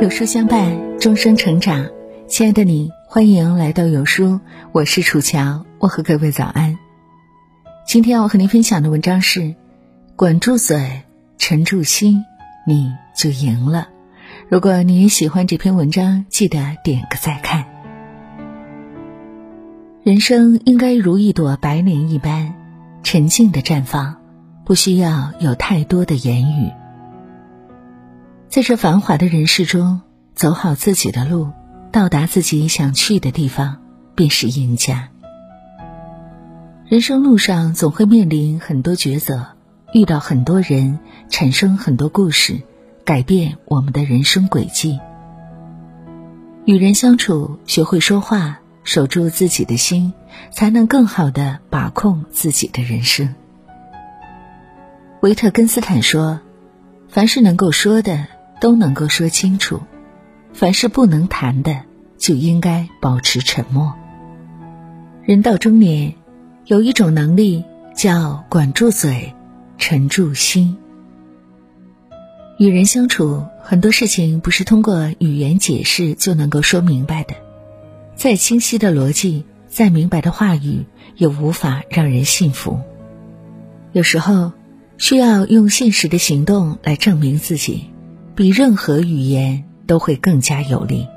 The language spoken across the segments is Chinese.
有书相伴，终生成长。亲爱的你，欢迎来到有书，我是楚乔，我和各位早安。今天要和您分享的文章是：管住嘴，沉住心，你就赢了。如果你也喜欢这篇文章，记得点个再看。人生应该如一朵白莲一般，沉静的绽放，不需要有太多的言语。在这繁华的人世中，走好自己的路，到达自己想去的地方，便是赢家。人生路上总会面临很多抉择，遇到很多人，产生很多故事，改变我们的人生轨迹。与人相处，学会说话，守住自己的心，才能更好的把控自己的人生。维特根斯坦说：“凡是能够说的。”都能够说清楚，凡是不能谈的，就应该保持沉默。人到中年，有一种能力叫管住嘴，沉住心。与人相处，很多事情不是通过语言解释就能够说明白的，再清晰的逻辑，再明白的话语，也无法让人信服。有时候，需要用现实的行动来证明自己。比任何语言都会更加有力。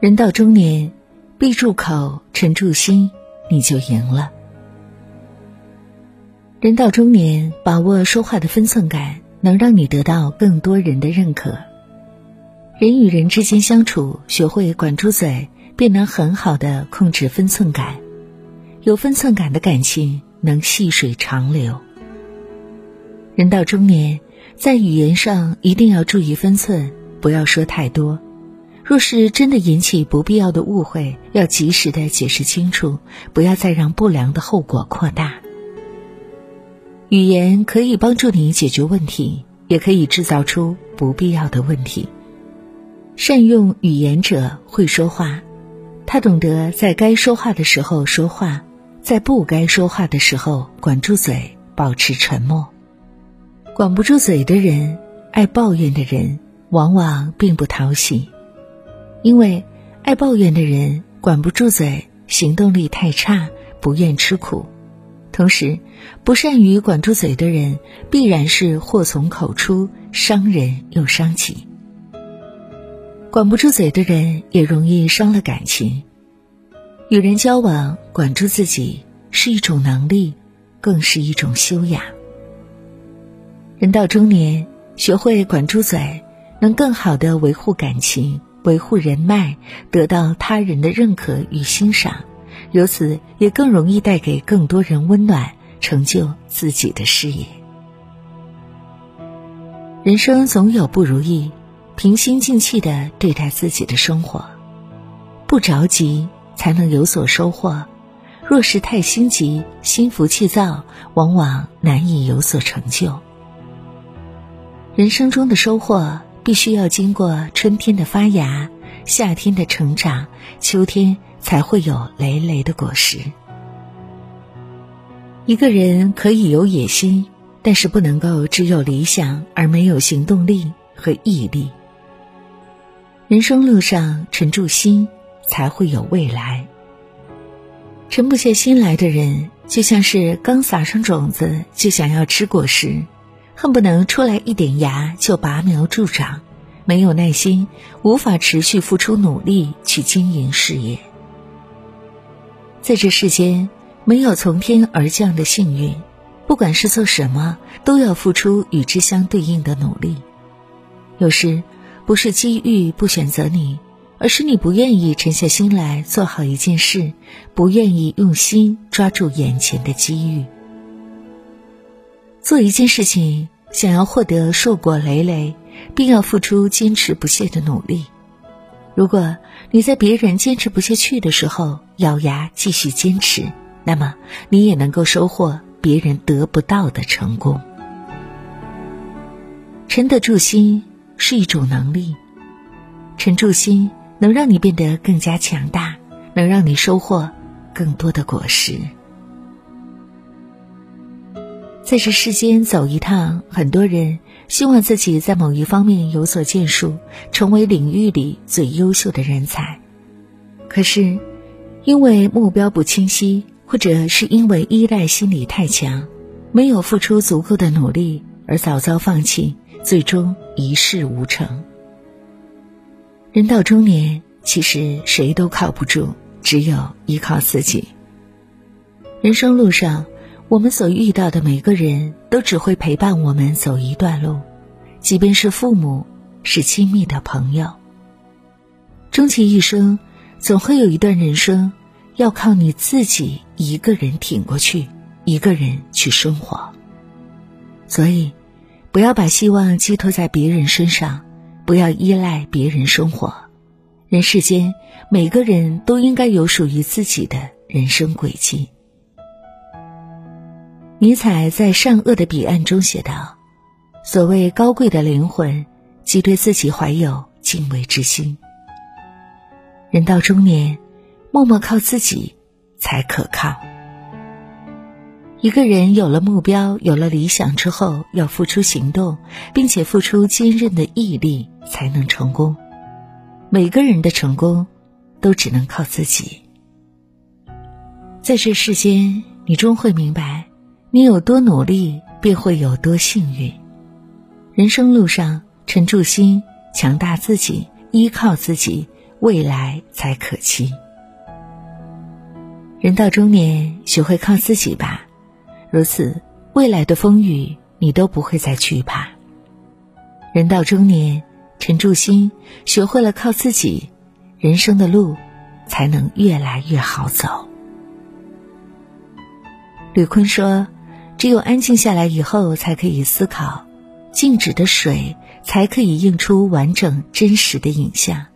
人到中年，闭住口，沉住心，你就赢了。人到中年，把握说话的分寸感，能让你得到更多人的认可。人与人之间相处，学会管住嘴，便能很好的控制分寸感。有分寸感的感情，能细水长流。人到中年。在语言上一定要注意分寸，不要说太多。若是真的引起不必要的误会，要及时的解释清楚，不要再让不良的后果扩大。语言可以帮助你解决问题，也可以制造出不必要的问题。善用语言者会说话，他懂得在该说话的时候说话，在不该说话的时候管住嘴，保持沉默。管不住嘴的人，爱抱怨的人，往往并不讨喜，因为爱抱怨的人管不住嘴，行动力太差，不愿吃苦；同时，不善于管住嘴的人，必然是祸从口出，伤人又伤己。管不住嘴的人，也容易伤了感情。与人交往，管住自己是一种能力，更是一种修养。人到中年，学会管住嘴，能更好的维护感情、维护人脉，得到他人的认可与欣赏，由此也更容易带给更多人温暖，成就自己的事业。人生总有不如意，平心静气的对待自己的生活，不着急才能有所收获。若是太心急、心浮气躁，往往难以有所成就。人生中的收获，必须要经过春天的发芽、夏天的成长、秋天才会有累累的果实。一个人可以有野心，但是不能够只有理想而没有行动力和毅力。人生路上沉住心，才会有未来。沉不下心来的人，就像是刚撒上种子就想要吃果实。恨不能出来一点芽就拔苗助长，没有耐心，无法持续付出努力去经营事业。在这世间，没有从天而降的幸运，不管是做什么，都要付出与之相对应的努力。有时，不是机遇不选择你，而是你不愿意沉下心来做好一件事，不愿意用心抓住眼前的机遇。做一件事情，想要获得硕果累累，并要付出坚持不懈的努力。如果你在别人坚持不下去的时候咬牙继续坚持，那么你也能够收获别人得不到的成功。沉得住心是一种能力，沉住心能让你变得更加强大，能让你收获更多的果实。在这世间走一趟，很多人希望自己在某一方面有所建树，成为领域里最优秀的人才。可是，因为目标不清晰，或者是因为依赖心理太强，没有付出足够的努力而早早放弃，最终一事无成。人到中年，其实谁都靠不住，只有依靠自己。人生路上。我们所遇到的每个人都只会陪伴我们走一段路，即便是父母，是亲密的朋友。终其一生，总会有一段人生，要靠你自己一个人挺过去，一个人去生活。所以，不要把希望寄托在别人身上，不要依赖别人生活。人世间，每个人都应该有属于自己的人生轨迹。尼采在《善恶的彼岸》中写道：“所谓高贵的灵魂，即对自己怀有敬畏之心。人到中年，默默靠自己才可靠。一个人有了目标，有了理想之后，要付出行动，并且付出坚韧的毅力，才能成功。每个人的成功，都只能靠自己。在这世间，你终会明白。”你有多努力，便会有多幸运。人生路上，沉住心，强大自己，依靠自己，未来才可期。人到中年，学会靠自己吧，如此，未来的风雨你都不会再惧怕。人到中年，沉住心，学会了靠自己，人生的路才能越来越好走。吕坤说。只有安静下来以后，才可以思考；静止的水才可以映出完整真实的影像。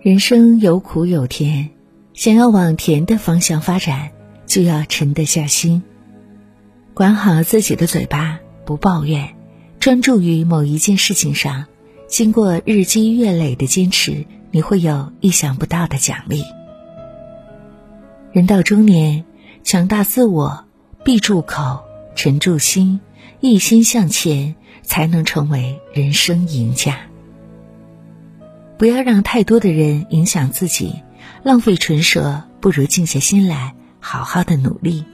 人生有苦有甜，想要往甜的方向发展，就要沉得下心，管好自己的嘴巴，不抱怨，专注于某一件事情上。经过日积月累的坚持，你会有意想不到的奖励。人到中年。强大自我，闭住口，沉住心，一心向前，才能成为人生赢家。不要让太多的人影响自己，浪费唇舌，不如静下心来，好好的努力，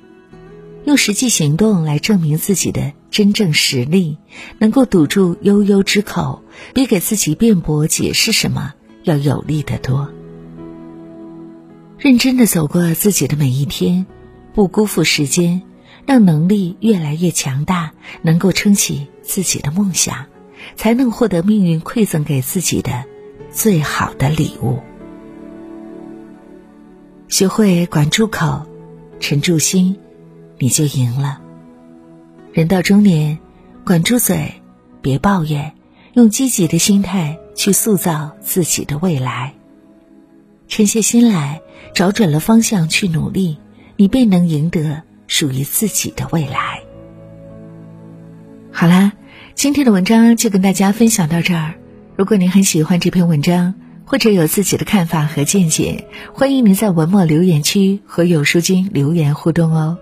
用实际行动来证明自己的真正实力，能够堵住悠悠之口，比给自己辩驳解释什么要有力得多。认真的走过自己的每一天。不辜负时间，让能力越来越强大，能够撑起自己的梦想，才能获得命运馈赠给自己的最好的礼物。学会管住口，沉住心，你就赢了。人到中年，管住嘴，别抱怨，用积极的心态去塑造自己的未来。沉下心来，找准了方向去努力。你便能赢得属于自己的未来。好啦，今天的文章就跟大家分享到这儿。如果您很喜欢这篇文章，或者有自己的看法和见解，欢迎您在文末留言区和有书君留言互动哦。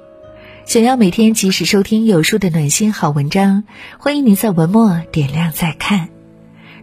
想要每天及时收听有书的暖心好文章，欢迎您在文末点亮再看。